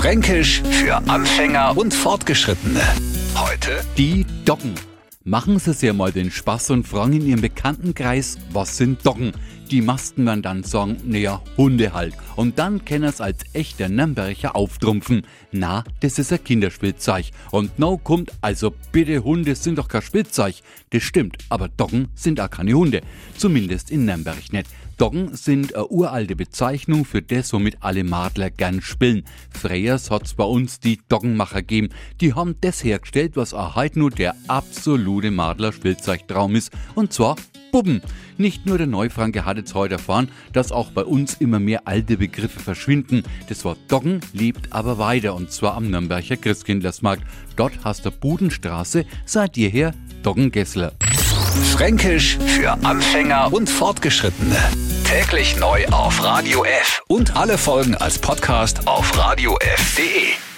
Fränkisch für Anfänger und Fortgeschrittene. Heute Die Doggen. Machen Sie sich mal den Spaß und fragen in Ihrem Bekanntenkreis, was sind Doggen? Die Masten werden dann sagen, naja, Hunde halt. Und dann können es als echter Nürnberger auftrumpfen. Na, das ist ein Kinderspielzeug. Und no kommt, also bitte, Hunde sind doch kein Spielzeug. Das stimmt, aber Doggen sind auch keine Hunde. Zumindest in Nürnberg nicht. Doggen sind eine uralte Bezeichnung für das, womit alle Madler gern spielen. Freyers hat's bei uns die Doggenmacher gegeben. Die haben das hergestellt, was auch heute nur der absolute Madler-Spielzeugtraum ist. Und zwar Bubben. Nicht nur der Neufranke hat jetzt heute erfahren, dass auch bei uns immer mehr alte Begriffe verschwinden. Das Wort Doggen lebt aber weiter und zwar am Nürnberger Christkindlersmarkt. Dort hast der Budenstraße seit jeher Doggengessler. Fränkisch für Anfänger und Fortgeschrittene. Täglich neu auf Radio F und alle Folgen als Podcast auf radiof.de.